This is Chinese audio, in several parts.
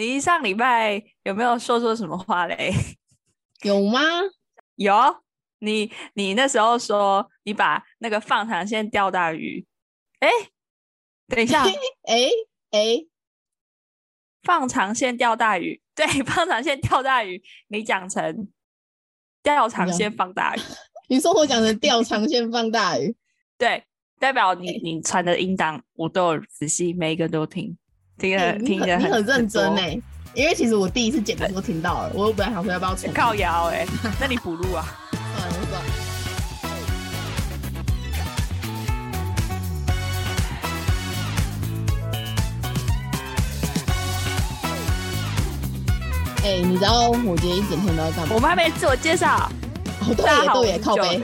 你上礼拜有没有说错什么话嘞？有吗？有，你你那时候说你把那个放长线钓大鱼，哎，等一下，哎哎，放长线钓大鱼，对，放长线钓大鱼，你讲成钓长线放大鱼。你说我讲成钓长线放大鱼，对，代表你你传的音档我都有仔细每一个都听，听了听的你很认真哎，因为其实我第一次剪的时候听到了，我本来想说要不要重靠腰哎，那你补录啊？算了算了。哎，你知道我今天一整天都在干嘛？我们还没自我介绍。哦，对也对也靠背。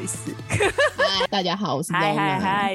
嗨，大家好，我是嗨嗨嗨。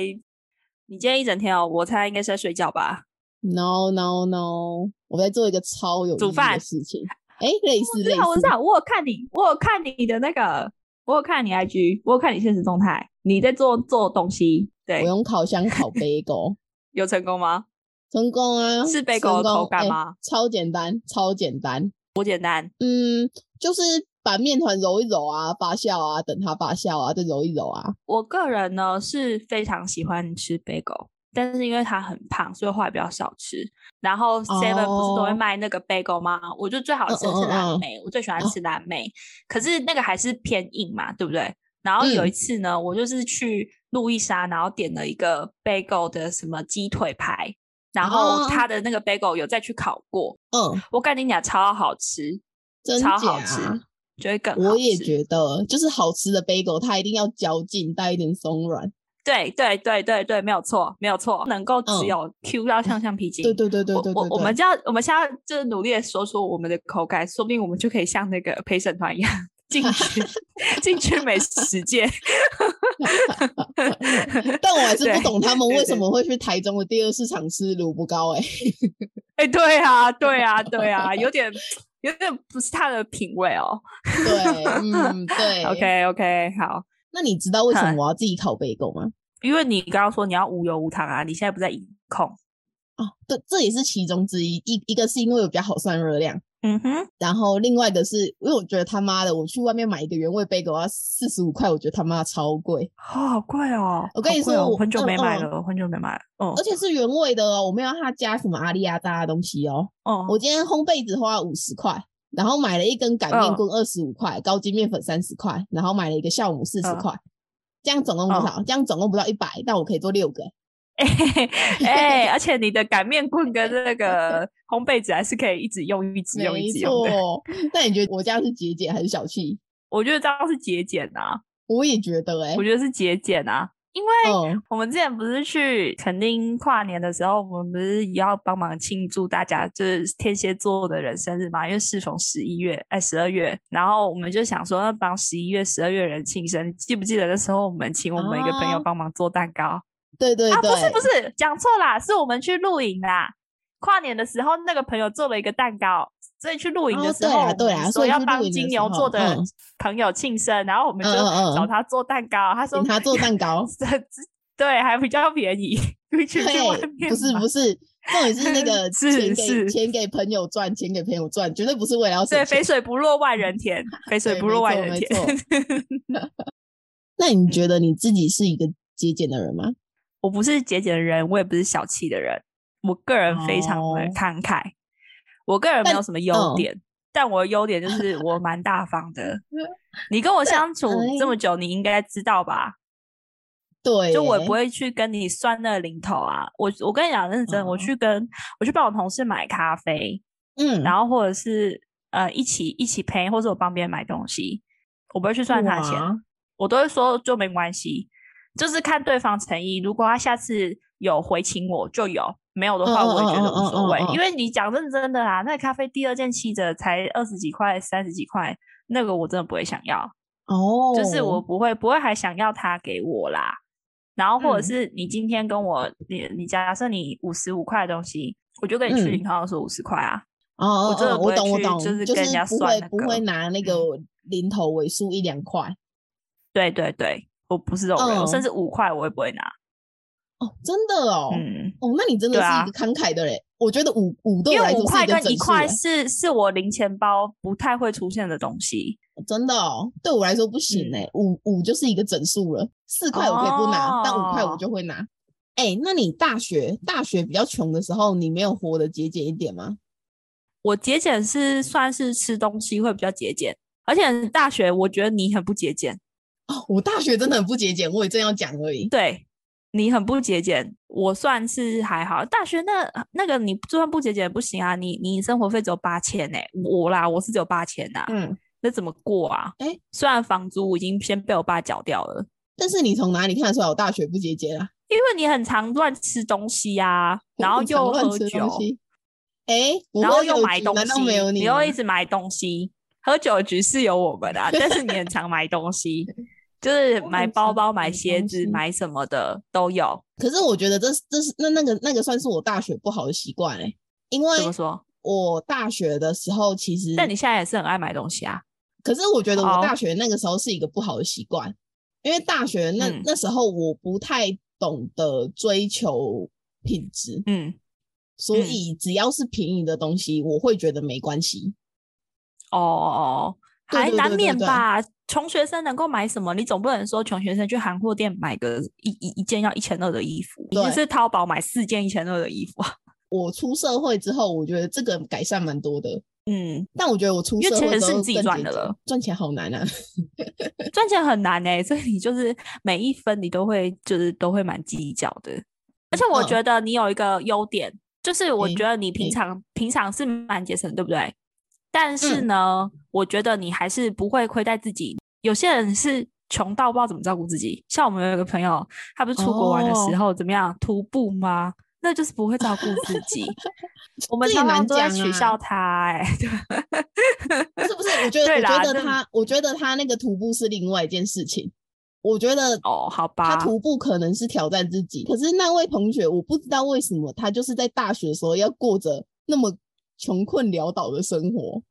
你今天一整天哦，我猜应该是在睡觉吧？No No No，我在做一个超有煮饭的事情。哎，类似类似。我知道，我有看你，我有看你的那个，我有看你 IG，我有看你现实动态，你在做做东西。对，我用烤箱烤 贝狗，有成功吗？成功啊！是贝狗的口感吗？超简单，超简单，多简单。嗯，就是。把面团揉一揉啊，发酵啊，等它发酵啊，再揉一揉啊。我个人呢是非常喜欢吃贝狗，但是因为他很胖，所以后来比较少吃。然后 Seven 不是都会卖那个 bagel 吗？我就最好吃的是蓝莓，我最喜欢吃蓝莓。可是那个还是偏硬嘛，对不对？然后有一次呢，我就是去路易莎，然后点了一个 bagel 的什么鸡腿排，然后他的那个 bagel 有再去烤过。嗯，我跟你讲，超好吃，超好吃。觉得更我也觉得，就是好吃的 bagel，，它一定要嚼劲，带一点松软。对对对对对，没有错，没有错，能够只有 Q 到像橡皮筋。对对对对对我我们就要我们现在就是努力的说出我们的口感，说不定我们就可以像那个陪审团一样进去 进去美食界。但我还是不懂他们为什么会去台中的第二市场吃萝卜糕？哎 哎，对啊对啊对啊，有点。有点不是他的品味哦。对，嗯，对。OK OK，好。那你知道为什么我要自己烤杯狗吗？因为你刚刚说你要无油无糖啊，你现在不在饮控哦。对，这也是其中之一。一一个是因为我比较好算热量。嗯哼，然后另外的是，因为我觉得他妈的，我去外面买一个原味杯狗要四十五块，我觉得他妈超贵，好贵哦！我跟你说，我很久没买了，很久没买了。嗯，而且是原味的哦，我没有他加什么阿利亚扎的东西哦。哦，我今天烘焙只花五十块，然后买了一根擀面棍二十五块，高筋面粉三十块，然后买了一个酵母四十块，这样总共多少？这样总共不到一百，但我可以做六个。哎，而且你的擀面棍跟那个 烘焙纸还是可以一直用，一直用，一直用的。那你觉得我家是节俭还是小气？我觉得这样是节俭啊。我也觉得，哎，我觉得是节俭啊。因为我们之前不是去垦丁跨年的时候，我们不是也要帮忙庆祝大家就是天蝎座的人生日嘛？因为适逢十一月，哎，十二月，然后我们就想说要帮十一月、十二月人庆生。记不记得那时候我们请我们一个朋友帮忙做蛋糕？对对啊，不是不是，讲错啦，是我们去露营啦。跨年的时候，那个朋友做了一个蛋糕，所以去露营的时候，对啊，所以要帮金牛座的朋友庆生，然后我们就找他做蛋糕。他说他做蛋糕，对，还比较便宜。去外面不是不是，重点是那个 钱给钱给朋友赚，钱给朋友赚，绝对不是为了要对，肥水不落外人田，肥水不落外人田。那你觉得你自己是一个节俭的人吗？我不是节俭的人，我也不是小气的人。我个人非常的慷慨，我个人没有什么优点，但我的优点就是我蛮大方的。你跟我相处这么久，你应该知道吧？对，就我不会去跟你算那零头啊。我我跟你讲认真，我去跟我去帮我同事买咖啡，嗯，然后或者是呃一起一起陪，或者我帮别人买东西，我不会去算他钱，我都会说就没关系。就是看对方诚意，如果他下次有回请我就有，没有的话我也觉得无所谓。因为你讲认真的啊，那咖啡第二件七折才二十几块、三十几块，那个我真的不会想要哦。就是我不会不会还想要他给我啦。然后或者是你今天跟我你你假设你五十五块的东西，我就跟你去银行说五十块啊。哦，我真的不懂我懂，就是跟人家算不会拿那个零头尾数一两块。对对对。我不是这种人，我甚至五块我也不会拿。哦，真的哦，嗯，哦，那你真的是一个慷慨的人我觉得五五对我来说五块跟一块是是我零钱包不太会出现的东西，真的哦，对我来说不行哎，五五就是一个整数了，四块我可以不拿，但五块我就会拿。哎，那你大学大学比较穷的时候，你没有活得节俭一点吗？我节俭是算是吃东西会比较节俭，而且大学我觉得你很不节俭。哦。我大学真的很不节俭，我也正要讲而已。对你很不节俭，我算是还好。大学那那个你就算不节俭不行啊，你你生活费只有八千呢，我啦我是只有八千呐，嗯，那怎么过啊？哎，虽然房租已经先被我爸缴掉了，但是你从哪里看得出来我大学不节俭啊？因为你很常乱吃东西呀，然后又喝酒。哎，然后又买东西，你又一直买东西，喝酒局是有我们的，但是你很常买东西，就是买包包、买鞋子、买什么的都有。可是我觉得这这是那那个那个算是我大学不好的习惯哎，因为怎么说？我大学的时候其实，但你现在也是很爱买东西啊。可是我觉得我大学那个时候是一个不好的习惯，因为大学那那时候我不太懂得追求品质，嗯。所以只要是便宜的东西，我会觉得没关系。哦哦，还难免吧？穷学生能够买什么？你总不能说穷学生去韩货店买个一一一件要一千二的衣服，你是淘宝买四件一千二的衣服啊。我出社会之后，我觉得这个改善蛮多的。嗯，但我觉得我出社会是你自己赚的了，赚钱好难啊！赚钱很难哎，所以你就是每一分你都会就是都会蛮计较的。而且我觉得你有一个优点。就是我觉得你平常平常是蛮节省，对不对？但是呢，我觉得你还是不会亏待自己。有些人是穷到不知道怎么照顾自己，像我们有一个朋友，他不是出国玩的时候怎么样徒步吗？那就是不会照顾自己。我们常常都在取笑他，哎，是不是？我觉得，我觉得他，我觉得他那个徒步是另外一件事情。我觉得哦，好吧，他徒步可能是挑战自己，可是那位同学，我不知道为什么他就是在大学的时候要过着那么穷困潦倒的生活。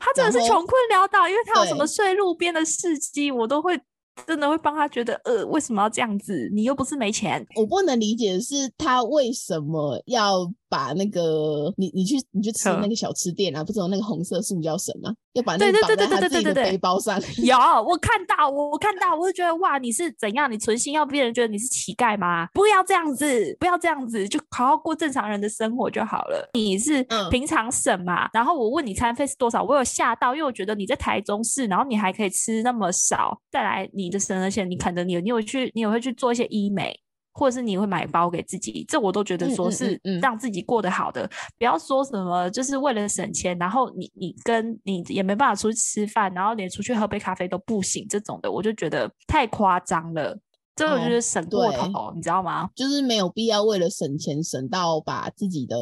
他真的是穷困潦倒，因为他有什么睡路边的事迹，我都会。真的会帮他觉得，呃，为什么要这样子？你又不是没钱。我不能理解的是，他为什么要把那个你你去你去吃那个小吃店啊？不是有那个红色塑胶绳吗？要把那个绑在他自己的背包上。有，我看到，我看到，我就觉得哇，你是怎样？你存心要别人觉得你是乞丐吗？不要这样子，不要这样子，就好好过正常人的生活就好了。你是平常省嘛？然后我问你餐费是多少，我有吓到，因为我觉得你在台中市，然后你还可以吃那么少，再来你。的省，而且，你可能你，你有去，你也会去做一些医美，或者是你会买包给自己，这我都觉得说是让自己过得好的。不要说什么就是为了省钱，然后你你跟你也没办法出去吃饭，然后连出去喝杯咖啡都不行，这种的我就觉得太夸张了。这个就是省过头，你知道吗？就是没有必要为了省钱省到把自己的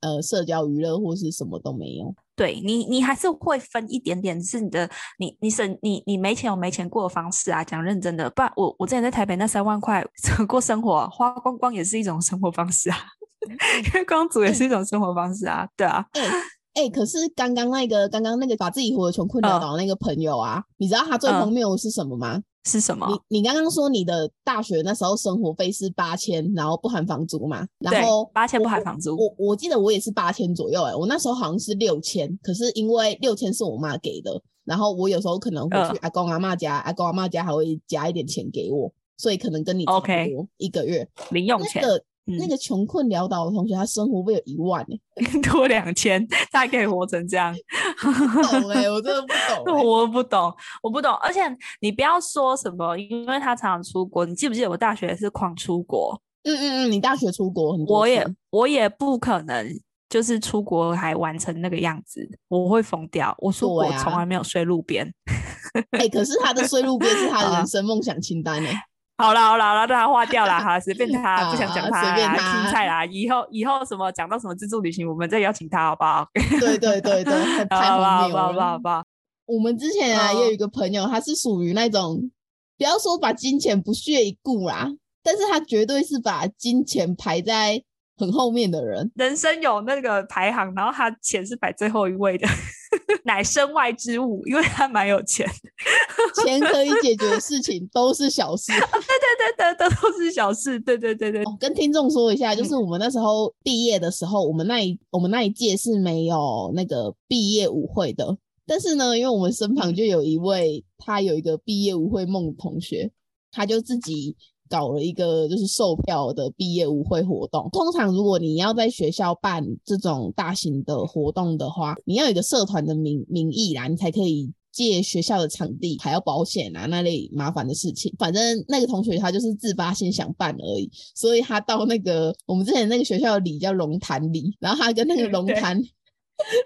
呃社交娱乐或是什么都没有。对你，你还是会分一点点，是你的，你你省你你没钱有没钱过的方式啊。讲认真的，不然我我之前在台北那三万块过生活，花光光也是一种生活方式啊。月光族也是一种生活方式啊，对啊。哎哎，可是刚刚那个刚刚那个把自己活得穷困潦倒的那个朋友啊，你知道他最荒谬的是什么吗？是什么？你你刚刚说你的大学那时候生活费是八千，然后不含房租嘛？然后八千不含房租。我我记得我也是八千左右哎，我那时候好像是六千，可是因为六千是我妈给的，然后我有时候可能会去阿公阿妈家，阿公阿妈家还会加一点钱给我，所以可能跟你差不多一个月零用钱。那个穷困潦倒的同学，他生活费有一万呢，多两千，他还可以活成这样。懂哎，我真的不懂，我不懂，我不懂。而且你不要说什么，因为他常常出国。你记不记得我大学是狂出国？嗯嗯嗯，你大学出国很多。我也我也不可能就是出国还玩成那个样子，我会疯掉。我说我从来没有睡路边。哎，可是他的睡路边是他 的人生梦想清单呢。好啦好啦好啦，让他划掉了哈，随便他，不想讲他，随便他青菜啦。以后以后什么讲到什么自助旅行，我们再邀请他好不好？对对对对，太荒谬了，好不好？好不好？我们之前啊，也有一个朋友，他是属于那种，不要说把金钱不屑一顾啦，但是他绝对是把金钱排在很后面的人。人生有那个排行，然后他钱是摆最后一位的，乃身外之物，因为他蛮有钱，钱可以解决的事情都是小事。对对对对，都都是小事。对对对对，跟听众说一下，就是我们那时候毕业的时候，我们那一我们那一届是没有那个毕业舞会的。但是呢，因为我们身旁就有一位，他有一个毕业舞会梦同学，他就自己搞了一个就是售票的毕业舞会活动。通常如果你要在学校办这种大型的活动的话，你要有一个社团的名名义啦，你才可以借学校的场地，还要保险啊那类麻烦的事情。反正那个同学他就是自发先想办而已，所以他到那个我们之前那个学校的里叫龙潭里，然后他跟那个龙潭。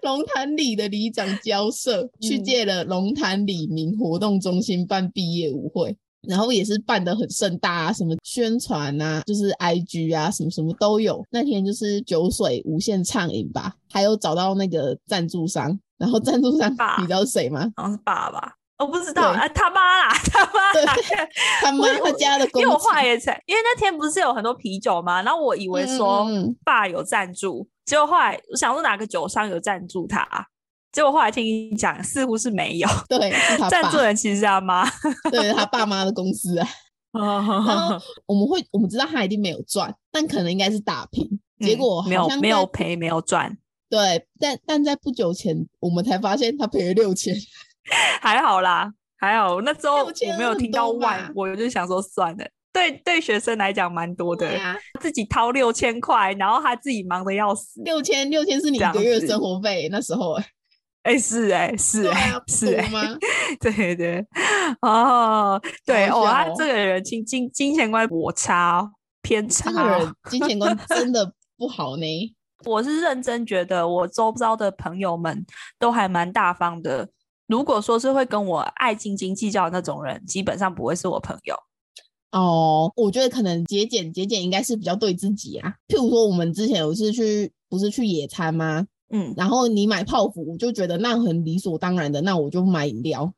龙潭里的里长交涉，去借了龙潭里民活动中心办毕业舞会，然后也是办的很盛大啊，什么宣传啊，就是 IG 啊，什么什么都有。那天就是酒水无限畅饮吧，还有找到那个赞助商，然后赞助商你知道是谁吗？好像是爸爸，我不知道啊，他妈啦，他妈啦，他妈他家的公。因为我画也才，因为那天不是有很多啤酒吗？然后我以为说爸有赞助。结果后来我想说哪个酒商有赞助他，结果后来听你讲似乎是没有。对，赞助人其实是他妈，对他爸妈的公司啊。我们会我们知道他一定没有赚，但可能应该是打平。结果没有没有赔没有赚。对，但但在不久前我们才发现他赔了六千，还好啦，还好那时候我没有听到万，我就想说算了。对对，学生来讲蛮多的，自己掏六千块，然后他自己忙的要死。六千六千是你一个月生活费那时候，哎是哎是哎是哎吗？对对哦对哦，他这个人金金金钱观我差偏差，这个人金钱观真的 不好呢。我是认真觉得，我周遭的朋友们都还蛮大方的。如果说是会跟我爱斤斤计较的那种人，基本上不会是我朋友。哦，我觉得可能节俭节俭应该是比较对自己啊。譬如说，我们之前有次去，不是去野餐吗？嗯，然后你买泡芙，我就觉得那很理所当然的，那我就买饮料。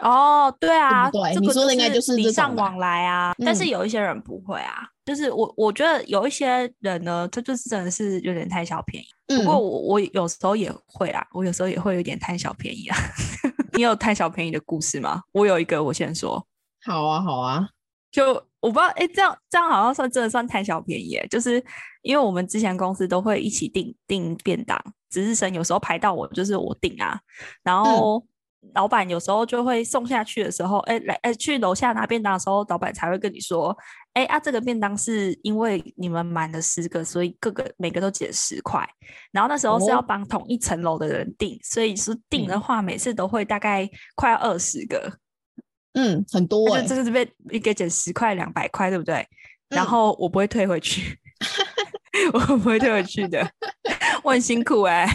哦，对啊，对，你说的应该就是礼尚往来啊。但是有一些人不会啊，就是我我觉得有一些人呢，他就是真的是有点贪小便宜。不过我我有时候也会啊，我有时候也会有点贪小便宜啊。你有贪小便宜的故事吗？我有一个，我先说。好啊，好啊。就我不知道，哎，这样这样好像算真的算贪小便宜，就是因为我们之前公司都会一起订订便当，值日生有时候排到我就是我订啊，然后老板有时候就会送下去的时候，哎来哎去楼下拿便当的时候，老板才会跟你说，哎啊这个便当是因为你们满了十个，所以各个每个都减十块，然后那时候是要帮同一层楼的人订，所以是订的话每次都会大概快要二十个。嗯，很多哎，这个这边一个减十块两百块，对不对？然后我不会退回去，我不会退回去的，我很辛苦哎。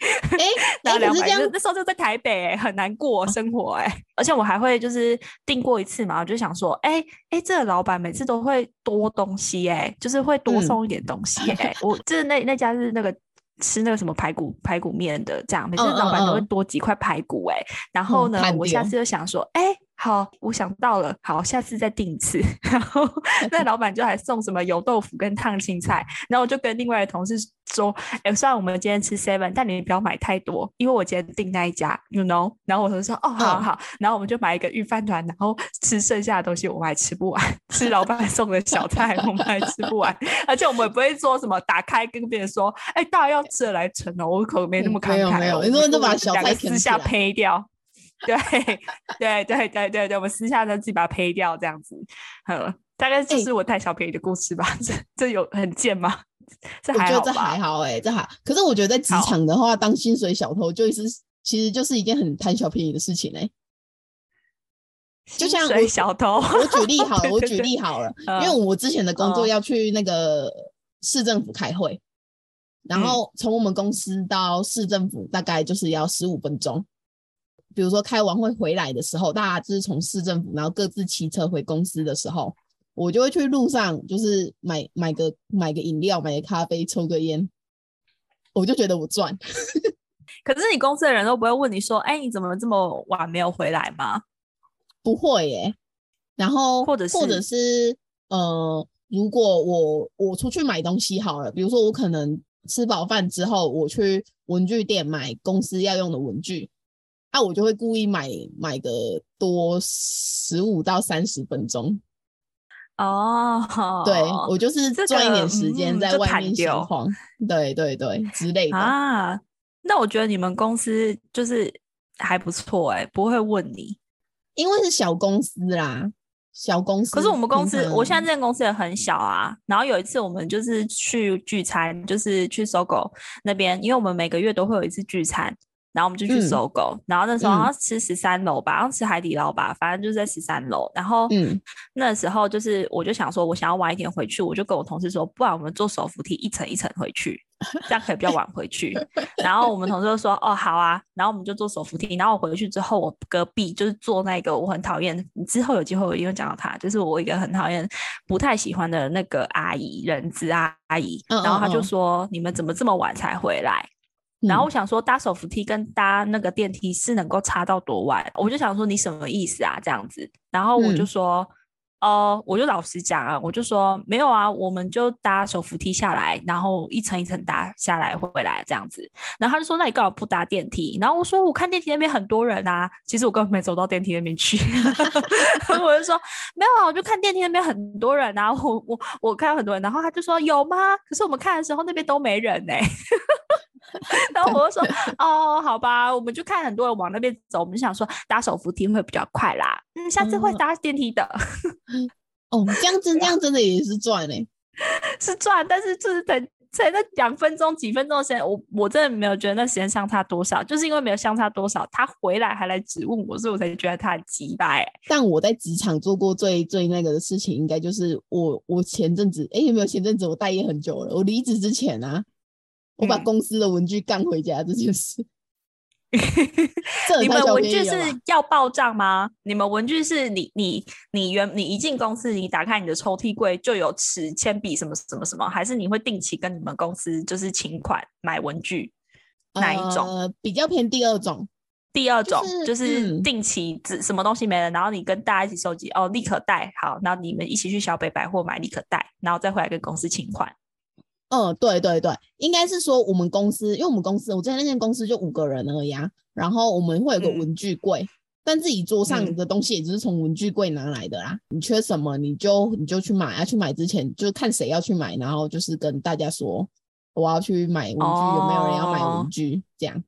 哎，拿两百，那时候就在台北哎，很难过生活哎。而且我还会就是订过一次嘛，我就想说，哎哎，这个老板每次都会多东西哎，就是会多送一点东西哎。我就是那那家是那个吃那个什么排骨排骨面的，这样每次老板都会多几块排骨哎。然后呢，我下次就想说，哎。好，我想到了。好，下次再订一次。然后 那老板就还送什么油豆腐跟烫青菜。然后我就跟另外的同事说：“哎，虽然我们今天吃 seven，但你们不要买太多，因为我今天订那一家，you know。”然后我同事说：“哦，好好。”然后我们就买一个预饭团，然后吃剩下的东西，我们还吃不完。吃老板送的小菜，我们还吃不完。而且我们也不会说什么打开跟别人说：“哎，大家要吃的来盛哦。”我可没那么慷慨。没有没有，你说就把小菜私下呸掉。对对对对对对，我们私下呢自己把它呸掉，这样子，呃，大概就是我贪小便宜的故事吧。这这有很贱吗？这还好这还好哎，这还。可是我觉得在职场的话，当薪水小偷就是其实就是一件很贪小便宜的事情哎。就像我小偷，我举例好了，我举例好了，因为我之前的工作要去那个市政府开会，然后从我们公司到市政府大概就是要十五分钟。比如说开完会回来的时候，大家就是从市政府，然后各自骑车回公司的时候，我就会去路上，就是买买个买个饮料，买个咖啡，抽个烟，我就觉得我赚。可是你公司的人都不会问你说，哎，你怎么这么晚没有回来吗？不会耶。然后或者是或者是呃，如果我我出去买东西好了，比如说我可能吃饱饭之后，我去文具店买公司要用的文具，那我就会故意买买个多十五到三十分钟。哦，对我就是赚一点时间在外面闲晃，对对对之类的啊。那我觉得你们公司就是还不错哎，不会问你，因为是小公司啦。小公司，可是我们公司，我现在这间公司也很小啊。然后有一次我们就是去聚餐，就是去搜狗那边，因为我们每个月都会有一次聚餐，然后我们就去搜狗。然后那时候好像吃十三楼吧，好像吃海底捞吧，反正就是在十三楼。然后那时候就是我就想说，我想要晚一点回去，我就跟我同事说，不然我们坐手扶梯一层一层回去。这样可以比较晚回去，然后我们同事就说：“哦，好啊。”然后我们就坐手扶梯。然后我回去之后，我隔壁就是坐那个我很讨厌，之后有机会我一定会讲到他，就是我一个很讨厌、不太喜欢的那个阿姨，人资阿阿姨。然后他就说：“你们怎么这么晚才回来？”然后我想说，搭手扶梯跟搭那个电梯是能够差到多晚？我就想说，你什么意思啊？这样子。然后我就说。哦，我就老实讲啊，我就说没有啊，我们就搭手扶梯下来，然后一层一层搭下来回来这样子。然后他就说，那你干嘛不搭电梯？然后我说，我看电梯那边很多人啊，其实我根本没走到电梯那边去。我就说没有啊，我就看电梯那边很多人啊，我我我看到很多人。然后他就说有吗？可是我们看的时候那边都没人呢。然后我就说哦，好吧，我们就看很多人往那边走，我们就想说搭手扶梯会比较快啦。嗯，下次会搭电梯的。哦，这样真这样真的也是赚嘞，是赚，但是就是等在那两分钟几分钟的时间，我我真的没有觉得那时间相差多少，就是因为没有相差多少，他回来还来质问我，所以我才觉得他很急败。但我在职场做过最最那个的事情，应该就是我我前阵子哎有没有前阵子我待业很久了，我离职之前啊。我把公司的文具干回家这件事，你们文具是要报账吗？你们文具是你你你原你一进公司，你打开你的抽屉柜就有尺、铅笔什么什么什么，还是你会定期跟你们公司就是请款买文具？哪一种？呃比较偏第二种，第二种就是定期只什么东西没了，然后你跟大家一起收集哦，立可带好，然后你们一起去小北百货买立可带，然后再回来跟公司请款。嗯，对对对，应该是说我们公司，因为我们公司我之前那间公司就五个人而已啊，然后我们会有个文具柜，但自己桌上的东西也只是从文具柜拿来的啦。你缺什么你就你就去买啊，去买之前就看谁要去买，然后就是跟大家说我要去买文具，有没有人要买文具这样。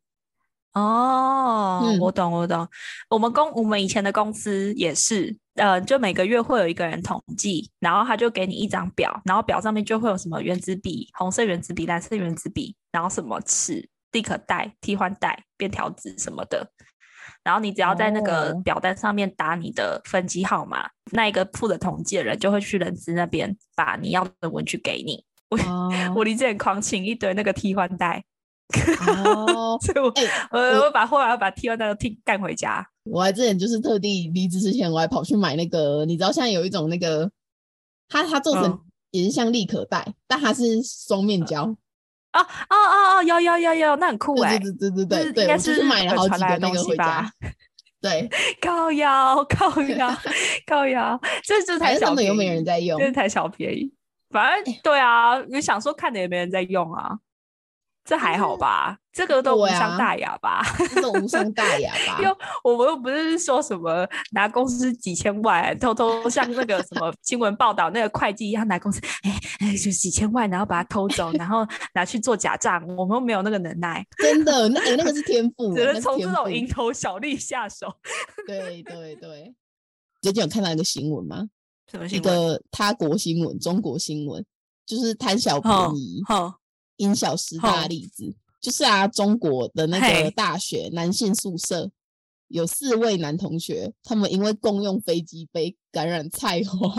哦，嗯我懂我懂，我们公我们以前的公司也是。呃，就每个月会有一个人统计，然后他就给你一张表，然后表上面就会有什么圆珠笔、红色圆珠笔、蓝色圆珠笔，然后什么尺、立可带、替换带、便条纸什么的。然后你只要在那个表单上面打你的分机号码，那一个负责统计的人就会去人资那边把你要的文具给你。我 我离这很狂请一堆那个替换带。哦，所以我我我把后来把替换带都替干回家。我还之前就是特地离职之前，我还跑去买那个，你知道现在有一种那个，它它做成也是像立可带，但它是双面胶。哦哦哦哦，有有有有，那很酷哎！对对对对对，应该是买了好几个那个回家。对，靠腰靠腰靠腰，这这太小，又没人在用，这台小便宜。反正对啊，你想说看的也没人在用啊。这还好吧，这个都无伤大雅吧，都无伤大雅吧。又我们又不是说什么拿公司几千万，偷偷像那个什么 新闻报道那个会计一样拿公司，哎哎，就几千万，然后把它偷走，然后拿去做假账。我们没有那个能耐，真的，那那个是天赋，只能从这种蝇头小利下手。对对对，最近有看到一个新闻吗？什么新闻？一个他国新闻，中国新闻，就是贪小便宜。因小失大例子，就是啊，中国的那个大学男性宿舍有四位男同学，他们因为共用飞机杯感染菜花，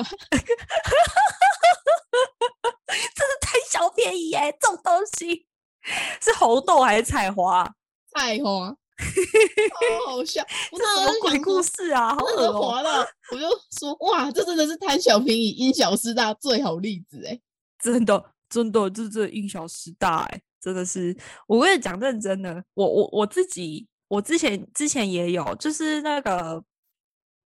这是贪小便宜哎，这种东西是红豆还是菜花？菜花，好好笑，这什么鬼故事啊？好恶滑了，我就说哇，这真的是贪小便宜因小失大最好例子哎，真的。真的，这这因小失大，哎，真的是。我跟你讲认真的，我我我自己，我之前之前也有，就是那个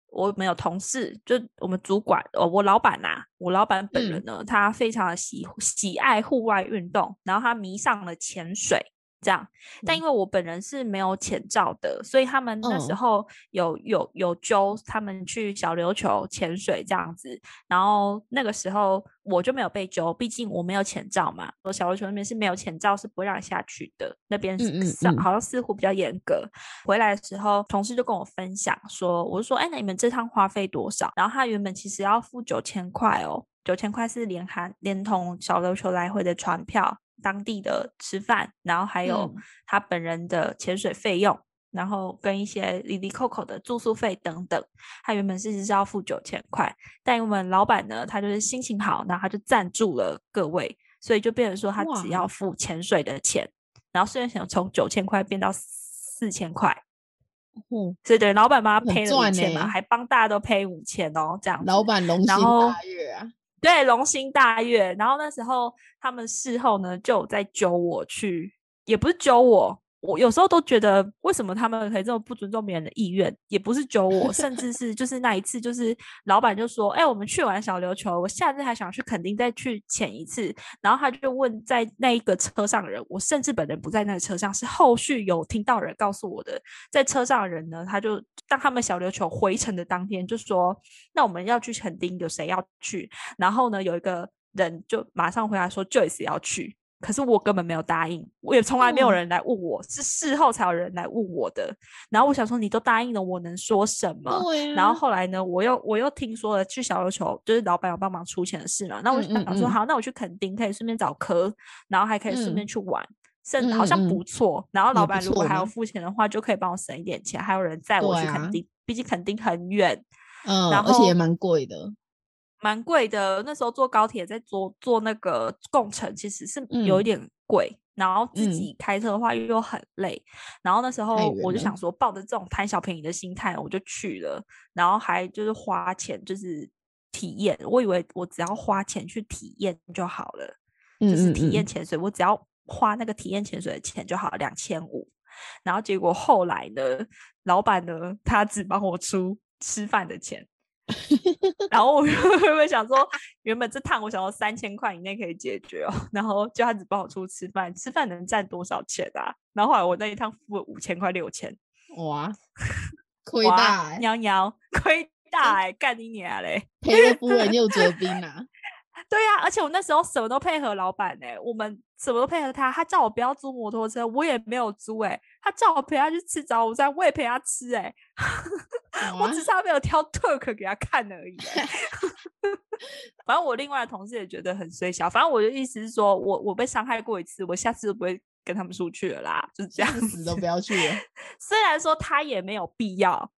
我们有同事，就我们主管，哦，我老板呐，我老板本人呢，他非常的喜喜爱户外运动，然后他迷上了潜水。这样，但因为我本人是没有潜照的，所以他们那时候有有有揪他们去小琉球潜水这样子，然后那个时候我就没有被揪，毕竟我没有潜照嘛。我小琉球那边是没有潜照，是不会让下去的，那边是好像似乎比较严格。回来的时候，同事就跟我分享说，我就说，哎，那你们这趟花费多少？然后他原本其实要付九千块哦，九千块是连含连同小琉球来回的船票。当地的吃饭，然后还有他本人的潜水费用，然后跟一些里里扣扣的住宿费等等。他原本是是要付九千块，但我们老板呢，他就是心情好，然后他就赞助了各位，所以就变成说他只要付潜水的钱，然后虽然想从九千块变到四千块，嗯，所以对老板帮他赔了五千嘛，还帮大家都赔五千哦，这样老板龙心大悦啊。对，龙兴大悦。然后那时候他们事后呢，就有在揪我去，也不是揪我。我有时候都觉得，为什么他们可以这么不尊重别人的意愿？也不是揪我，甚至是就是那一次，就是老板就说：“哎，我们去玩小琉球，我下次还想去，肯定再去潜一次。”然后他就问在那一个车上的人，我甚至本人不在那个车上，是后续有听到人告诉我的，在车上的人呢，他就当他们小琉球回程的当天就说：“那我们要去垦丁，有谁要去？”然后呢，有一个人就马上回答说：“Joyce 要去。”可是我根本没有答应，我也从来没有人来问我，是事后才有人来问我的。然后我想说，你都答应了，我能说什么？然后后来呢，我又我又听说了去小琉球，就是老板有帮忙出钱的事嘛。那我就想说，好，那我去垦丁可以顺便找科，然后还可以顺便去玩，甚至好像不错。然后老板如果还要付钱的话，就可以帮我省一点钱，还有人载我去垦丁，毕竟垦丁很远，嗯，而且也蛮贵的。蛮贵的，那时候坐高铁在坐坐那个共乘，其实是有一点贵。然后自己开车的话又很累。然后那时候我就想说，抱着这种贪小便宜的心态，我就去了。然后还就是花钱，就是体验。我以为我只要花钱去体验就好了，就是体验潜水，我只要花那个体验潜水的钱就好，两千五。然后结果后来呢，老板呢，他只帮我出吃饭的钱。然后我 原本想说，原本这趟我想要三千块以内可以解决哦，然后就他只帮我出吃饭，吃饭能赚多少钱啊？然后后来我那一趟付了五千块六千，哇，亏大，娘娘亏大哎，干你娘嘞，赔了夫人又折兵啊！对呀，而且我那时候什么都配合老板哎，我们什么都配合他，他叫我不要租摩托车，我也没有租哎，他叫我陪他去吃早午餐，我也陪他吃哎，我只是没有挑 Turk 给他看而已。反正我另外的同事也觉得很衰小，反正我的意思是说我我被伤害过一次，我下次都不会跟他们出去了啦，就是这样 子都不要去。虽然说他也没有必要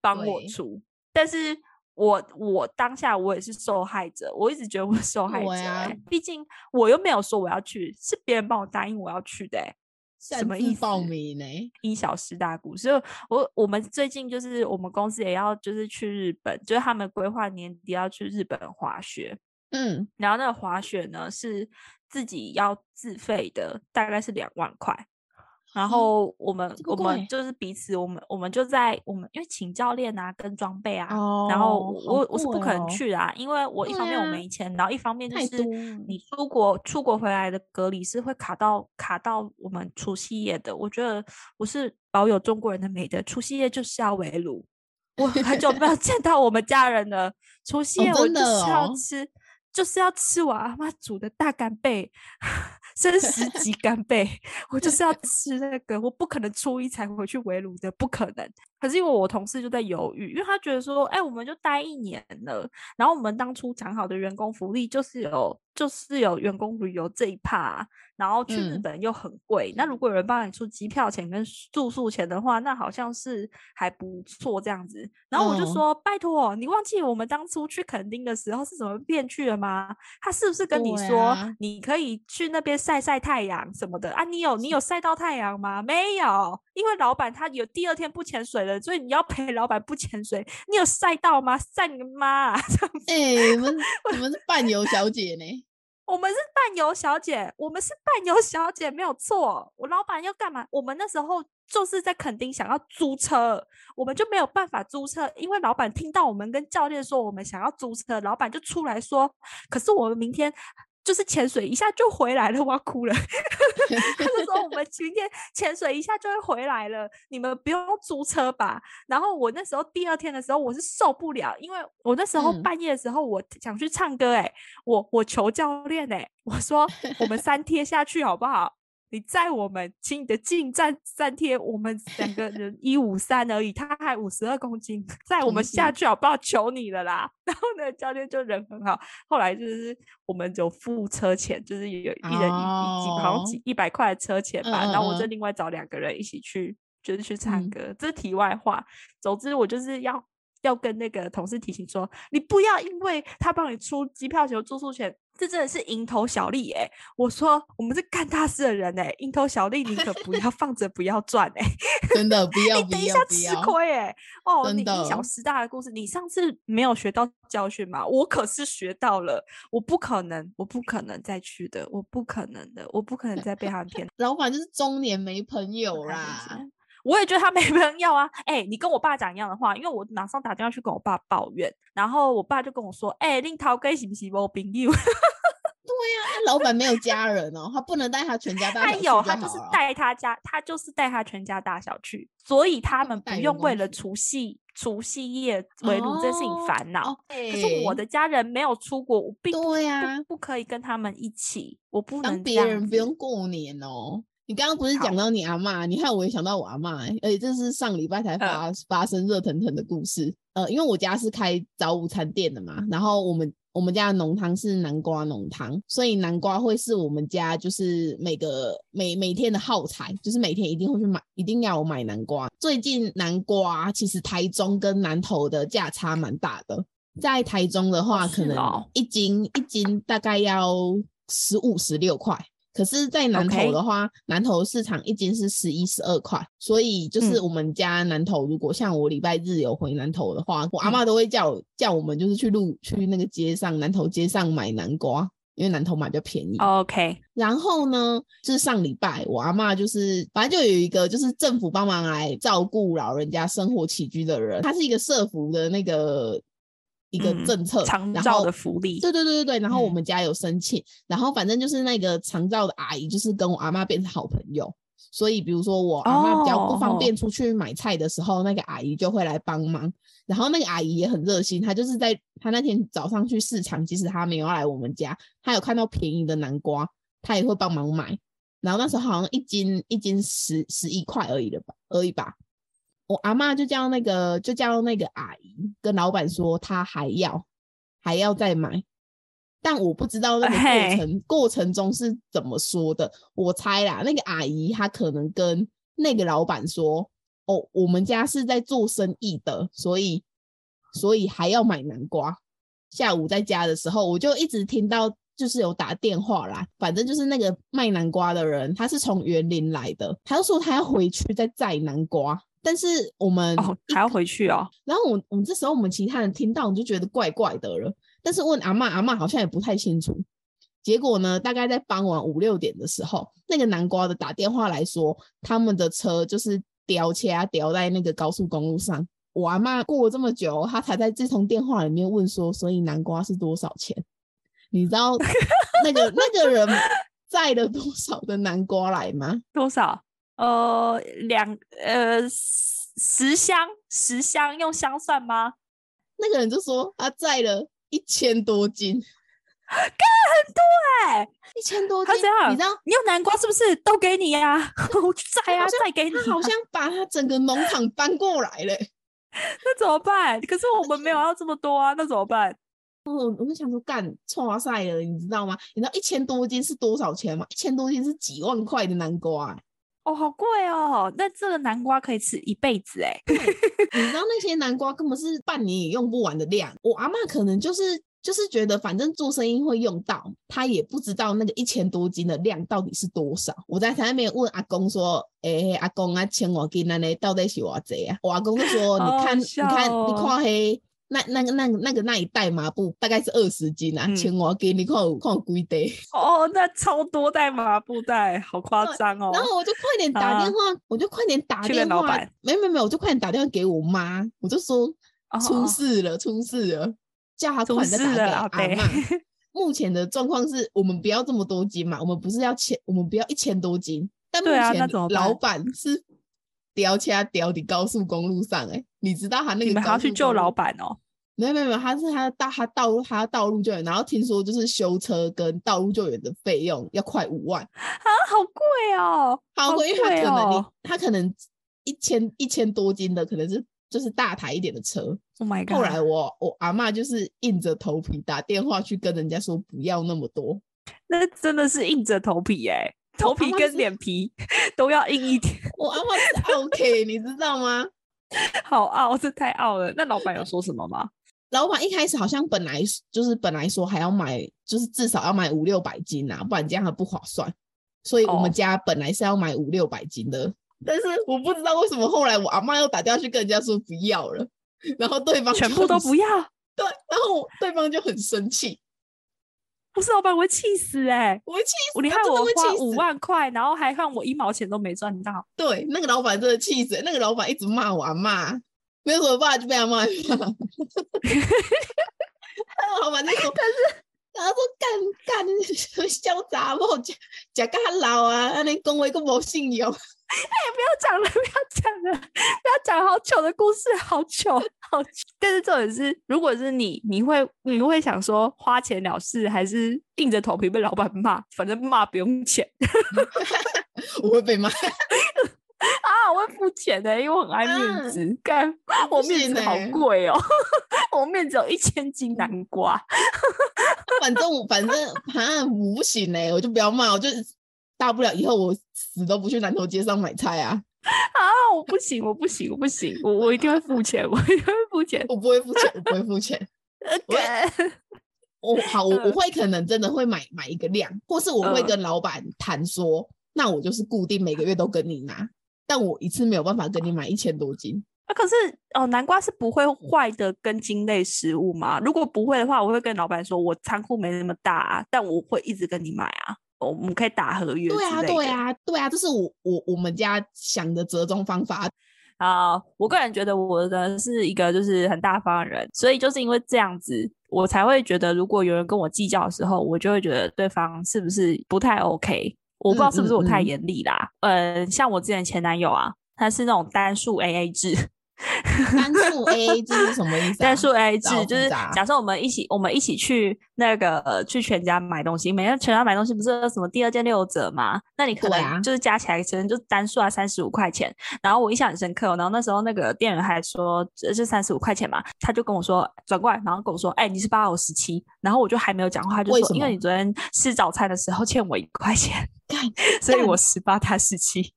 帮我出，但是。我我当下我也是受害者，我一直觉得我是受害者。毕竟我又没有说我要去，是别人帮我答应我要去的。什么意思？报名呢？一小失大股。所以，我我们最近就是我们公司也要就是去日本，就是他们规划年底要去日本滑雪。嗯，然后那个滑雪呢是自己要自费的，大概是两万块。然后我们我们就是彼此，我们我们就在我们因为请教练啊，跟装备啊，然后我我是不可能去啊，因为我一方面我没钱，然后一方面就是你出国出国回来的隔离是会卡到卡到我们除夕夜的。我觉得我是保有中国人的美德，除夕夜就是要围炉，我很久没有见到我们家人了，除夕夜我就是要吃。就是要吃我阿妈煮的大干贝，生食级干贝，我就是要 吃那个，我不可能初一才回去围炉的，不可能。可是因为我同事就在犹豫，因为他觉得说，哎，我们就待一年了，然后我们当初讲好的员工福利就是有，就是有员工旅游这一趴。然后去日本又很贵，那如果有人帮你出机票钱跟住宿钱的话，那好像是还不错这样子。然后我就说：“拜托，你忘记我们当初去垦丁的时候是怎么变去了吗？他是不是跟你说你可以去那边晒晒太阳什么的啊？你有你有晒到太阳吗？没有，因为老板他有第二天不潜水了，所以你要陪老板不潜水。你有晒到吗？晒你妈！哎，我们我们是伴游小姐呢？” 我们是伴游小姐，我们是伴游小姐，没有错。我老板要干嘛？我们那时候就是在垦丁想要租车，我们就没有办法租车，因为老板听到我们跟教练说我们想要租车，老板就出来说，可是我们明天。就是潜水一下就回来了，我要哭了。他就说我们今天潜水一下就会回来了，你们不用租车吧？然后我那时候第二天的时候我是受不了，因为我那时候半夜的时候我想去唱歌，哎，我我求教练，哎，我说我们三贴下去好不好？你载我们，请你的进站三天，我们 两个人一五三而已，他还五十二公斤，载我们下去好不好？求你了啦！然后呢，教练就人很好，后来就是我们就付车钱，就是有一人一几好像几一百块的车钱吧，然后我就另外找两个人一起去，就是去唱歌。这是题外话，总之我就是要。要跟那个同事提醒说，你不要因为他帮你出机票钱、住宿钱，这真的是蝇头小利哎！我说我们是干大事的人哎，蝇头小利你可不要放着不要赚哎，真的不要，你等一下吃亏哎！哦，你小失大的故事，你上次没有学到教训吗？我可是学到了，我不可能，我不可能再去的，我不可能的，我不可能再被他们骗。老板就是中年没朋友啦。我也觉得他没朋友啊！哎，你跟我爸讲一样的话，因为我马上打电话去跟我爸抱怨，然后我爸就跟我说：“哎，令涛哥是不是我朋友？”对呀，老板没有家人哦，他不能带他全家大小去。他有，他就是带他家，他就是带他全家大小去，所以他们不用为了除夕除夕夜围炉这事情烦恼。可是我的家人没有出国，我并对呀，不可以跟他们一起，我不能别人不用过年哦。你刚刚不是讲到你阿妈？你看我也想到我阿妈，而且这是上礼拜才发发生热腾腾的故事。呃，因为我家是开早午餐店的嘛，然后我们我们家的浓汤是南瓜浓汤，所以南瓜会是我们家就是每个每每天的耗材，就是每天一定会去买，一定要买南瓜。最近南瓜其实台中跟南投的价差蛮大的，在台中的话，可能一斤一斤大概要十五十六块。可是，在南投的话，南投市场一斤是十一、十二块，所以就是我们家南投，如果像我礼拜日有回南投的话，我阿妈都会叫叫我们就是去路去那个街上南投街上买南瓜，因为南投买比较便宜。OK，然后呢，就是上礼拜我阿妈就是反正就有一个就是政府帮忙来照顾老人家生活起居的人，他是一个社服的那个。一个政策，长照的福利，对对对对对。然后我们家有申请，然后反正就是那个长照的阿姨，就是跟我阿妈变成好朋友。所以比如说我阿妈比较不方便出去买菜的时候，那个阿姨就会来帮忙。然后那个阿姨也很热心，她就是在她那天早上去市场，即使她没有来我们家，她有看到便宜的南瓜，她也会帮忙买。然后那时候好像一斤一斤十十一块而已的吧，而已吧。我阿妈就叫那个，就叫那个阿姨跟老板说，她还要还要再买，但我不知道那个过程过程中是怎么说的。我猜啦，那个阿姨她可能跟那个老板说：“哦，我们家是在做生意的，所以所以还要买南瓜。”下午在家的时候，我就一直听到就是有打电话啦，反正就是那个卖南瓜的人，他是从园林来的，他就说他要回去再摘南瓜。但是我们还要回去哦。然后我我们这时候我们其他人听到我就觉得怪怪的了。但是问阿妈，阿妈好像也不太清楚。结果呢，大概在傍晚五六点的时候，那个南瓜的打电话来说，他们的车就是掉车掉在那个高速公路上。我阿妈过了这么久，她才在这通电话里面问说：“所以南瓜是多少钱？”你知道那个那个人 载了多少的南瓜来吗？多少？呃，两呃十箱，十箱用箱算吗？那个人就说他载了一千多斤，干很多哎，一千多斤。他这样，你知道，你有南瓜是不是都给你呀？我载啊，再给你。他好像把他整个农场搬过来了，那怎么办？可是我们没有要这么多啊，那怎么办？我我就想说，干错赛了，你知道吗？你知道一千多斤是多少钱吗？一千多斤是几万块的南瓜。哦，好贵哦！那这个南瓜可以吃一辈子哎。你知道那些南瓜根本是半年也用不完的量。我阿妈可能就是就是觉得反正做生意会用到，她也不知道那个一千多斤的量到底是多少。我在台那边问阿公说：“哎，阿公啊，千我斤那呢到底是多少啊？”我阿公就说：“ 你看，你看，你看黑那那个那个那个那一袋麻布大概是二十斤啊，千我给你看看几袋。哦，那超多袋麻布袋，好夸张哦。然后我就快点打电话，我就快点打电话。没没没，我就快点打电话给我妈，我就说出事了，出事了，叫他快点打给阿妈。目前的状况是我们不要这么多斤嘛，我们不是要千，我们不要一千多斤。但目前老板是吊车吊的高速公路上，哎，你知道他那个？你们还要去救老板哦？没有没有没有，他是他道他道路他道路救援，然后听说就是修车跟道路救援的费用要快五万啊，好贵哦，好贵，因为他可能他可能一千一千多斤的可能是就是大台一点的车。Oh my god！后来我我阿妈就是硬着头皮打电话去跟人家说不要那么多，那真的是硬着头皮哎。头皮跟脸皮都要硬一点。我阿妈是 OK，你知道吗？好傲，这太傲了。那老板有说什么吗？老板一开始好像本来就是本来说还要买，就是至少要买五六百斤啊，不然这样很不划算。所以我们家本来是要买五六百斤的，但是我不知道为什么后来我阿妈又打电话去跟人家说不要了，然后对方全部都不要。对，然后对方就很生气。不是老板，我会气死哎！我会气死！你看我花五万块，然后还看我一毛钱都没赚到。对，那个老板真的气死！那个老板一直骂我骂，没有什么办法就被他骂。那个老板那种，但是他说干干潇洒不？讲讲 他老啊，那你讲话个无信用。哎，不要讲了，不要讲了，不要讲好糗的故事，好糗，好糗。但是重点是，如果是你，你会你会想说花钱了事，还是硬着头皮被老板骂？反正骂不用钱，我会被骂啊！我会付钱的，因为我很爱面子。干，我面子好贵哦，我面子有一千斤南瓜。反正我反正啊，我不行嘞，我就不要骂，我就。大不了以后我死都不去南头街上买菜啊！啊，我不行，我不行，我不行，我我一定会付钱，我一定会付钱，我不会付钱，我不会付钱。我好，我我会可能真的会买买一个量，或是我会跟老板谈说，那我就是固定每个月都跟你拿，但我一次没有办法跟你买一千多斤。啊，可是哦，南瓜是不会坏的根茎类食物吗？如果不会的话，我会跟老板说，我仓库没那么大，啊但我会一直跟你买啊。我们可以打合约。对啊，对啊，对啊，这是我我我们家想的折中方法 啊。我个人觉得我的是一个就是很大方的人，所以就是因为这样子，我才会觉得如果有人跟我计较的时候，我就会觉得对方是不是不太 OK。我不知道是不是我太严厉啦。呃，像我之前前男友啊，他是那种单数 AA 制。单数 A 制是什么意思？单数 A 制就是假设我们一起，我们一起去那个去全家买东西，每天全家买东西不是什么第二件六折吗？那你可能就是加起来可能就单数啊三十五块钱。然后我印象很深刻，然后那时候那个店员还说这是三十五块钱嘛，他就跟我说转过来，然后跟我说，哎，你是八我十七，然后我就还没有讲话，他就说，因为你昨天吃早餐的时候欠我一块钱，所以我十八，他十七。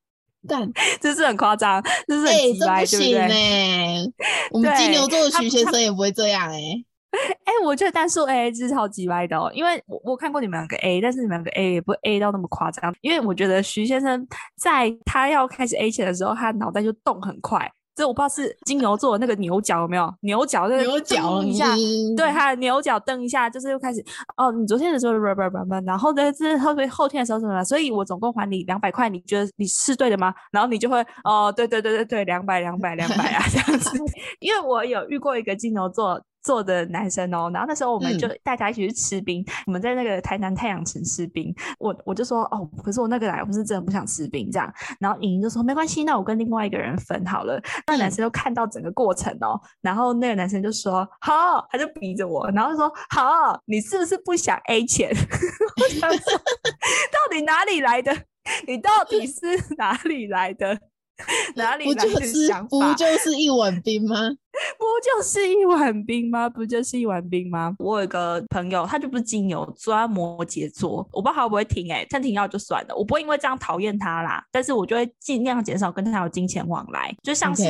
干，这是很夸张，这是很奇怪，对不对？哎，我们金牛座的徐先生也不会这样哎。哎，我觉得单数 A 是超级歪的哦，因为我我看过你们两个 A，但是你们两个 A 也不会 A 到那么夸张。因为我觉得徐先生在他要开始 A 钱的时候，他脑袋就动很快。这我不知道是金牛座那个牛角有没有牛角，牛角一下，对，他的牛角蹬一下，就是又开始哦。你昨天的时候不不不不，然后呢，这后面后天的时候怎么？所以我总共还你两百块，你觉得你是对的吗？然后你就会哦，对对对对对，两百两百两百啊这样子。因为我有遇过一个金牛座。做的男生哦，然后那时候我们就大家一起去吃冰，我们在那个台南太阳城吃冰，我我就说哦，可是我那个来我是真的不想吃冰这样，然后莹莹就说没关系，那我跟另外一个人分好了。那男生就看到整个过程哦，然后那个男生就说好，他就逼着我，然后说好，你是不是不想 A 钱？我想说，到底哪里来的？你到底是哪里来的？哪里来的想法？不就是一碗冰吗？不就是一碗冰吗？不就是一碗冰吗？我有个朋友，他就不是金牛座，摩羯座。我不知道他会不会听，哎，他听到就算了。我不会因为这样讨厌他啦，但是我就会尽量减少跟他有金钱往来。就像是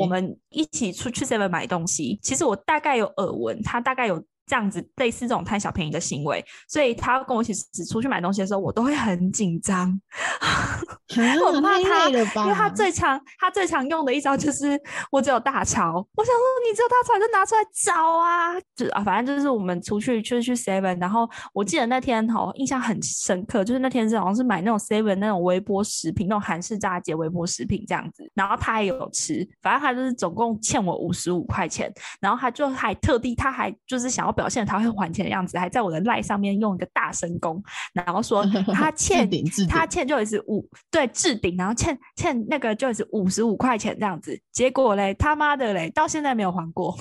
我们一起出去 seven 买东西，其实我大概有耳闻，他大概有这样子类似这种贪小便宜的行为，所以他跟我一起只出去买东西的时候，我都会很紧张，我怕他，因为他最常他最常用的一招就是我只有大钞，我想说你只有大钞就拿出来找啊，就啊反正就是我们出去就是去 seven，然后我记得那天哦印象很深刻，就是那天是好像是买那种 seven 那种微波食品，那种韩式炸鸡微波食品这样子，然后他也有吃，反正他就是总共欠我五十五块钱，然后他就还特地他还就是想要。表现他会还钱的样子，还在我的赖上面用一个大神功，然后说 他欠他欠就是五对置顶，然后欠欠那个就是五十五块钱这样子，结果嘞他妈的嘞到现在没有还过，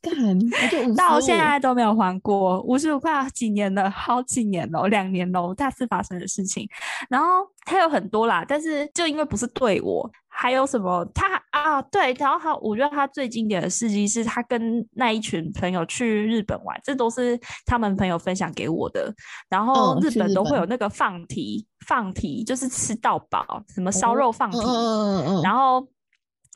干到现在都没有还过五十五块几年了，好几年了，两年了，大次发生的事情，然后他有很多啦，但是就因为不是对我。还有什么？他啊，对，然后他，我觉得他最经典的事迹是他跟那一群朋友去日本玩，这都是他们朋友分享给我的。然后日本都会有那个放题，放题就是吃到饱，什么烧肉放题。嗯嗯然后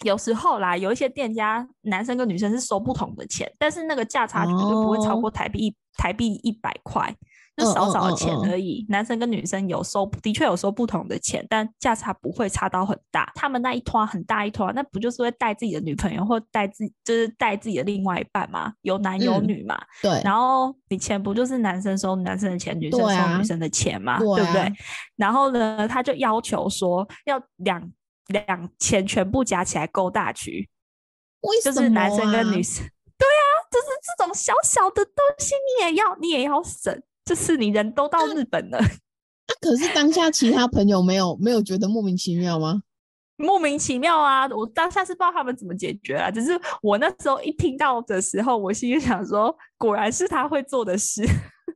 有时候啦，有一些店家男生跟女生是收不同的钱，但是那个价差绝对不会超过台币一台币一百块。就少少的钱而已，男生跟女生有收，的确有收不同的钱，但价差不会差到很大。他们那一团很大一团，那不就是会带自己的女朋友或带自，就是带自己的另外一半嘛？有男有女嘛？对。然后你钱不就是男生收男生的钱，女生收女生的钱嘛？对不对？然后呢，他就要求说要两两钱全部加起来够大局，就是男生跟女生。对啊，就是这种小小的东西，你也要，你也要省。就是你人都到日本了，那可是当下其他朋友没有 没有觉得莫名其妙吗？莫名其妙啊！我当下是不知道他们怎么解决啊，只是我那时候一听到的时候，我心里想说，果然是他会做的事，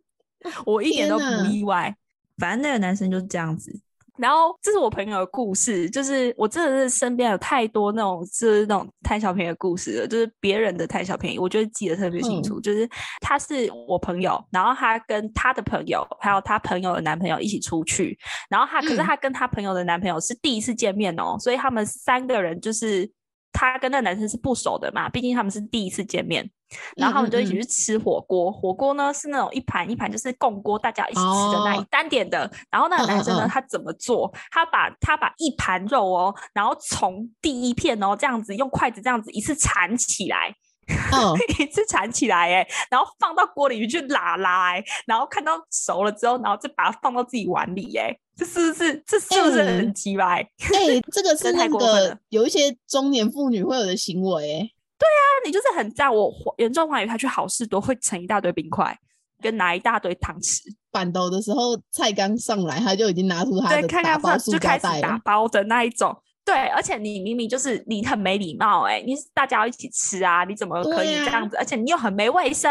我一点都不意外。反正那个男生就是这样子。然后这是我朋友的故事，就是我真的是身边有太多那种就是那种贪小便宜的故事了，就是别人的贪小便宜，我觉得记得特别清楚。就是他是我朋友，然后他跟他的朋友还有他朋友的男朋友一起出去，然后他可是他跟他朋友的男朋友是第一次见面哦，所以他们三个人就是他跟那男生是不熟的嘛，毕竟他们是第一次见面。然后他们就一起去吃火锅，火锅呢是那种一盘一盘，就是共锅，大家一起吃的那一单点的。然后那个男生呢，他怎么做？他把他把一盘肉哦，然后从第一片哦这样子用筷子这样子一次缠起来，一次缠起来哎，然后放到锅里面去拉拉哎，然后看到熟了之后，然后再把它放到自己碗里哎，这是不是这是不是很奇怪？哎，这个 是那个有一些中年妇女会有的行为哎。对啊，你就是很赞。我严重怀疑他去好事多会盛一大堆冰块，跟拿一大堆糖吃。板斗的时候，菜刚上来，他就已经拿出他的打包塑料袋打包的那一种。对，而且你明明就是你很没礼貌哎，你大家要一起吃啊，你怎么可以这样子？而且你又很没卫生，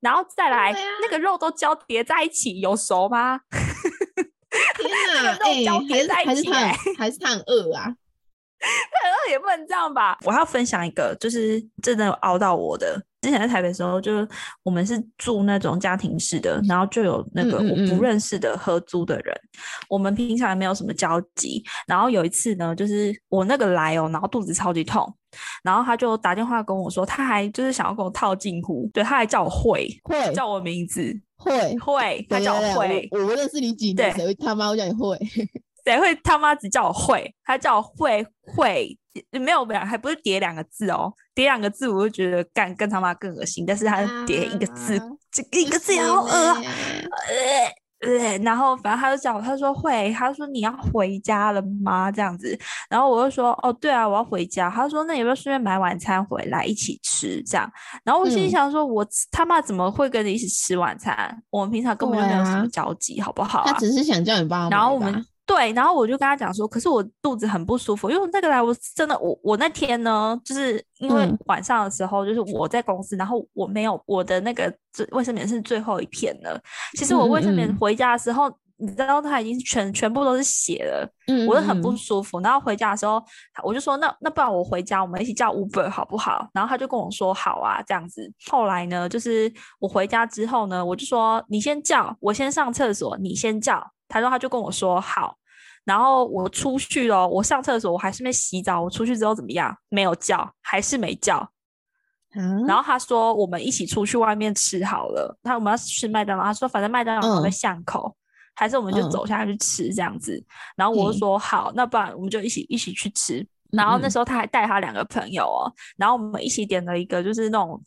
然后再来那个肉都交叠在一起，有熟吗？天哪，哎，还是他还是他很饿啊？那也不能这样吧！我要分享一个，就是真的熬到我的。之前在台北的时候，就是我们是住那种家庭式的，然后就有那个我不认识的合租的人，我们平常也没有什么交集。然后有一次呢，就是我那个来哦，然后肚子超级痛，然后他就打电话跟我说，他还就是想要跟我套近乎，对，他还叫我会会叫我名字会会，他叫我会，我认识你几年，谁会他妈我叫你会？谁会他妈只叫我会？他叫我会会，没有两，还不是叠两个字哦，叠两个字我就觉得干跟他妈更恶心。但是他叠一个字，这一个字也好恶啊！呃呃，然后反正他就讲，他说会，他说你要回家了吗？这样子，然后我就说哦，对啊，我要回家。他说那有没有顺便买晚餐回来一起吃？这样，然后我心里想说，我他妈怎么会跟你一起吃晚餐？我们平常根本就没有什么交集，好不好？他只是想叫你帮然后我们。对，然后我就跟他讲说，可是我肚子很不舒服，因为那个来，我真的，我我那天呢，就是因为晚上的时候，就是我在公司，然后我没有我的那个卫生棉是最后一片了。其实我卫生棉回家的时候，你知道它已经全全部都是血了，我就很不舒服。然后回家的时候，我就说，那那不然我回家，我们一起叫 Uber 好不好？然后他就跟我说好啊，这样子。后来呢，就是我回家之后呢，我就说你先叫，我先上厕所，你先叫。他说他就跟我说好，然后我出去了，我上厕所，我还是没洗澡。我出去之后怎么样？没有叫，还是没叫。嗯然后他说我们一起出去外面吃好了，他我们要吃麦当劳，他说反正麦当劳在巷口，还是我们就走下去吃这样子。然后我就说好，那不然我们就一起一起去吃。然后那时候他还带他两个朋友哦，然后我们一起点了一个就是那种。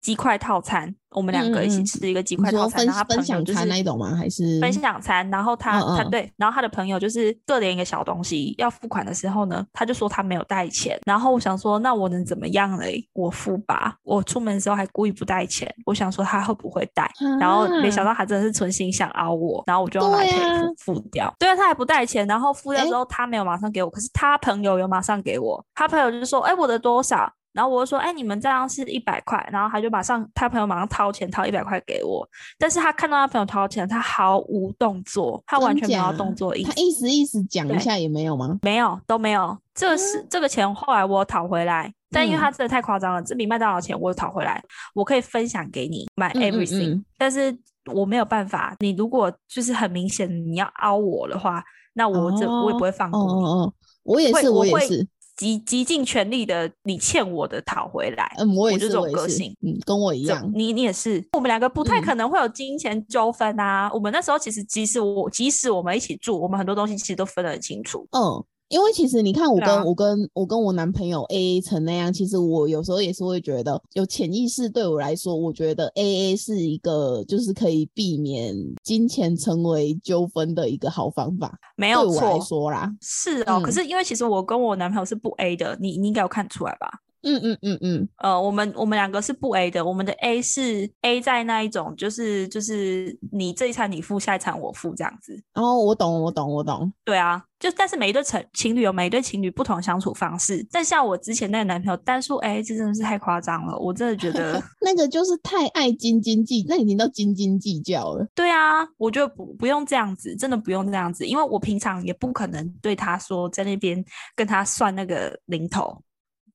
鸡块套餐，我们两个一起吃一个鸡块套餐，然后他分享餐那一种吗？还是分享餐？然后他他对，然后他的朋友就是各点一个小东西，要付款的时候呢，他就说他没有带钱。然后我想说，那我能怎么样嘞？我付吧。我出门的时候还故意不带钱，我想说他会不会带？然后没想到他真的是存心想凹我，然后我就来可以付付掉。对啊，他还不带钱，然后付掉之后他没有马上给我，可是他朋友有马上给我。他朋友就说：“哎，我的多少？”然后我就说，哎，你们这样是一百块，然后他就马上，他朋友马上掏钱掏一百块给我。但是他看到他朋友掏钱，他毫无动作，他完全没有动作，他意思意思讲一下也没有吗？没有，都没有。这个是这个钱后来我讨回来，但因为他真的太夸张了，这笔麦当劳钱我讨回来，我可以分享给你买 everything。但是我没有办法，你如果就是很明显你要凹我的话，那我这我也不会放过你。我也是，我也是。极极尽全力的，你欠我的讨回来。嗯，我也是这种个性，嗯，跟我一样。你你也是，我们两个不太可能会有金钱纠纷啊。我们那时候其实，即使我即使我们一起住，我们很多东西其实都分得很清楚。嗯。因为其实你看，我跟我跟我跟我男朋友 A A 成那样，其实我有时候也是会觉得有潜意识对我来说，我觉得 A A 是一个就是可以避免金钱成为纠纷的一个好方法。没有错，说啦，是哦。可是因为其实我跟我男朋友是不 A 的，你你应该有看出来吧？嗯嗯嗯嗯，呃，我们我们两个是不 A 的，我们的 A 是 A 在那一种，就是就是你这一餐你付，下一餐我付这样子。哦，我懂，我懂，我懂。对啊，就但是每一对情情侣有每一对情侣不同相处方式。但像我之前那个男朋友单数 A，这真的是太夸张了，我真的觉得 那个就是太爱斤斤计，那已经到斤斤计较了。对啊，我觉得不不用这样子，真的不用这样子，因为我平常也不可能对他说在那边跟他算那个零头。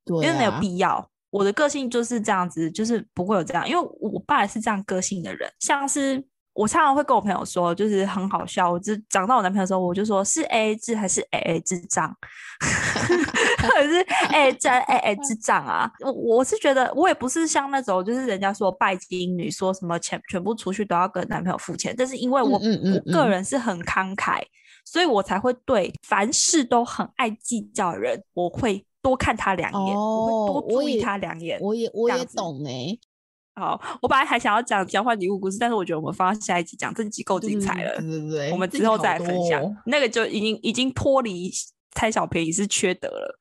因为没有必要，我的个性就是这样子，就是不会有这样。因为我爸也是这样个性的人，像是我常常会跟我朋友说，就是很好笑。我就讲到我男朋友的时候，我就说是 A A 制还是 A A 制账，或者是 A A 制 A A 制账啊？我我是觉得，我也不是像那种就是人家说拜金女，说什么钱全部出去都要跟男朋友付钱。但是因为我我个人是很慷慨，所以我才会对凡事都很爱计较的人，我会。多看他两眼，我会多注意他两眼。我也我也懂哎。好，我本来还想要讲交换礼物故事，但是我觉得我们放到下一集讲，这集够精彩了。对对对，我们之后再来分享。那个就已经已经脱离猜小便宜是缺德了，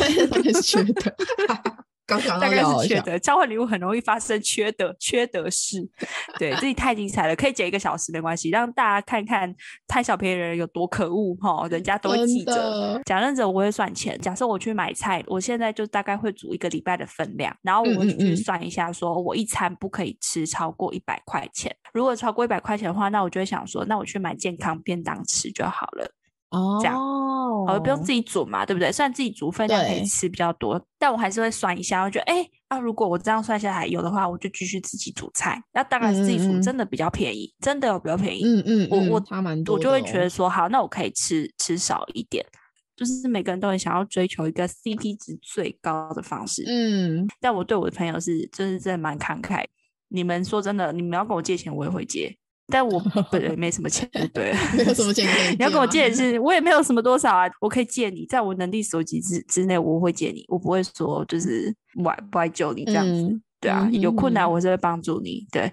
缺德。大概是缺德，交换礼物很容易发生缺德缺德事。对，这里太精彩了，可以剪一个小时没关系，让大家看看贪小便宜的人有多可恶哈，人家都会记着。讲认真，我会算钱。假设我去买菜，我现在就大概会煮一个礼拜的分量，然后我会去算一下，说我一餐不可以吃超过一百块钱。如果超过一百块钱的话，那我就会想说，那我去买健康便当吃就好了。哦，这样，好，不用自己煮嘛，对不对？虽然自己煮分量可以吃比较多，但我还是会算一下，我觉得，哎，啊，如果我这样算下来有的话，我就继续自己煮菜。那当然是自己煮，真的比较便宜，真的有比较便宜。嗯嗯，我我差蛮多，我就会觉得说，好，那我可以吃吃少一点。就是每个人都很想要追求一个 CP 值最高的方式。嗯，但我对我的朋友是，就是真的蛮慷慨。你们说真的，你们要跟我借钱，我也会借。但我 本人没什么钱，对，没有什么钱可以。你要跟我借是，我也没有什么多少啊，我可以借你，在我能力所及之之内，我会借你，我不会说就是不不爱救你这样子，对啊，有困难我是会帮助你，对。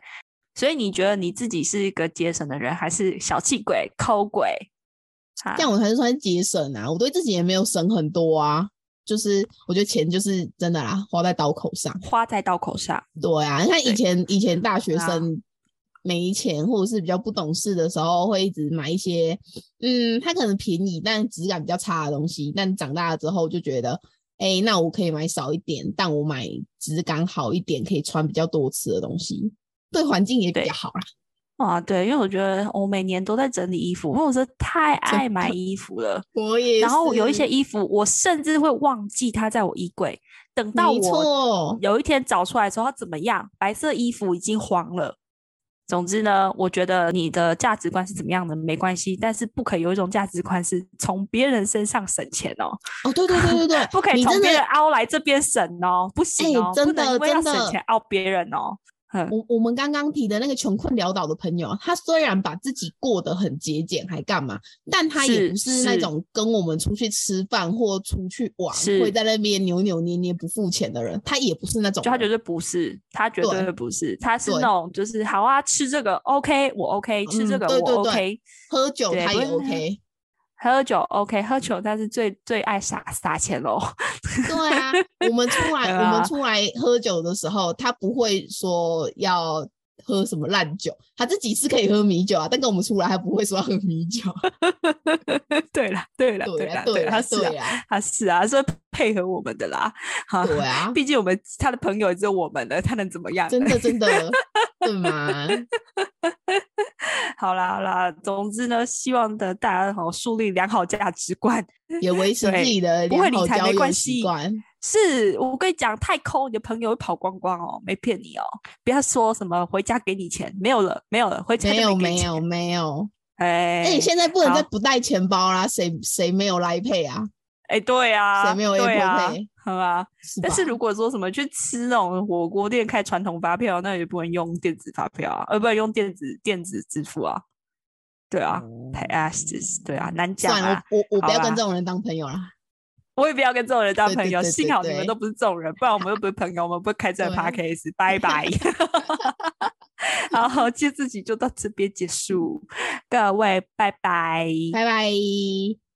所以你觉得你自己是一个节省的人，还是小气鬼、抠鬼？这样我才是算节省啊，我对自己也没有省很多啊，就是我觉得钱就是真的啦，花在刀口上，花在刀口上。对啊，你看以前以前大学生。没钱或者是比较不懂事的时候，会一直买一些，嗯，它可能便宜但质感比较差的东西。但长大了之后就觉得，哎，那我可以买少一点，但我买质感好一点，可以穿比较多次的东西，对环境也比较好啦。啊，对，因为我觉得我每年都在整理衣服，因为我是太爱买衣服了。我也。然后有一些衣服，我甚至会忘记它在我衣柜，等到我有一天找出来的时候，它怎么样？白色衣服已经黄了。总之呢，我觉得你的价值观是怎么样的没关系，但是不可以有一种价值观是从别人身上省钱哦。哦，对对对对对，不可以从别人凹来这边省哦，不行哦，真的因为要省钱凹别人哦。我我们刚刚提的那个穷困潦倒的朋友，他虽然把自己过得很节俭，还干嘛？但他也不是那种跟我们出去吃饭或出去玩会在那边扭扭捏捏不付钱的人。他也不是那种，他绝对不是，他绝对不是，他是那种就是好啊，吃这个 OK，我 OK，吃这个我 OK，喝酒他也 OK。喝酒 OK，喝酒他是最最爱撒撒钱喽。对啊，我们出 来我们出来喝酒的时候，他不会说要喝什么烂酒，他自己是可以喝米酒啊，但跟我们出来他不会说要喝米酒。对了对了对了对了，他是啊他是啊，所以配合我们的啦。对啊，毕竟我们他的朋友只有我们了，他能怎么样？真的真的，对吗？好啦好啦，总之呢，希望的大家好树立良好价值观，也维持自己的不会理财没关系。是我跟你讲，太抠，你的朋友会跑光光哦，没骗你哦。不要说什么回家给你钱，没有了，没有了，回家没有没有没有。哎，那你现在不能再不带钱包啦，谁谁没有来配啊？哎，对啊，谁没有 Apple Pay？好吧，但是如果说什么去吃那种火锅店开传统发票，那也不能用电子发票啊，呃，不能用电子电子支付啊。对啊，Pay as 对啊，难讲啊。我我不要跟这种人当朋友了。我也不要跟这种人当朋友。幸好你们都不是这种人，不然我们又不是朋友，我们不会开这个 podcast。拜拜。好，今天自己就到这边结束，各位拜拜，拜拜。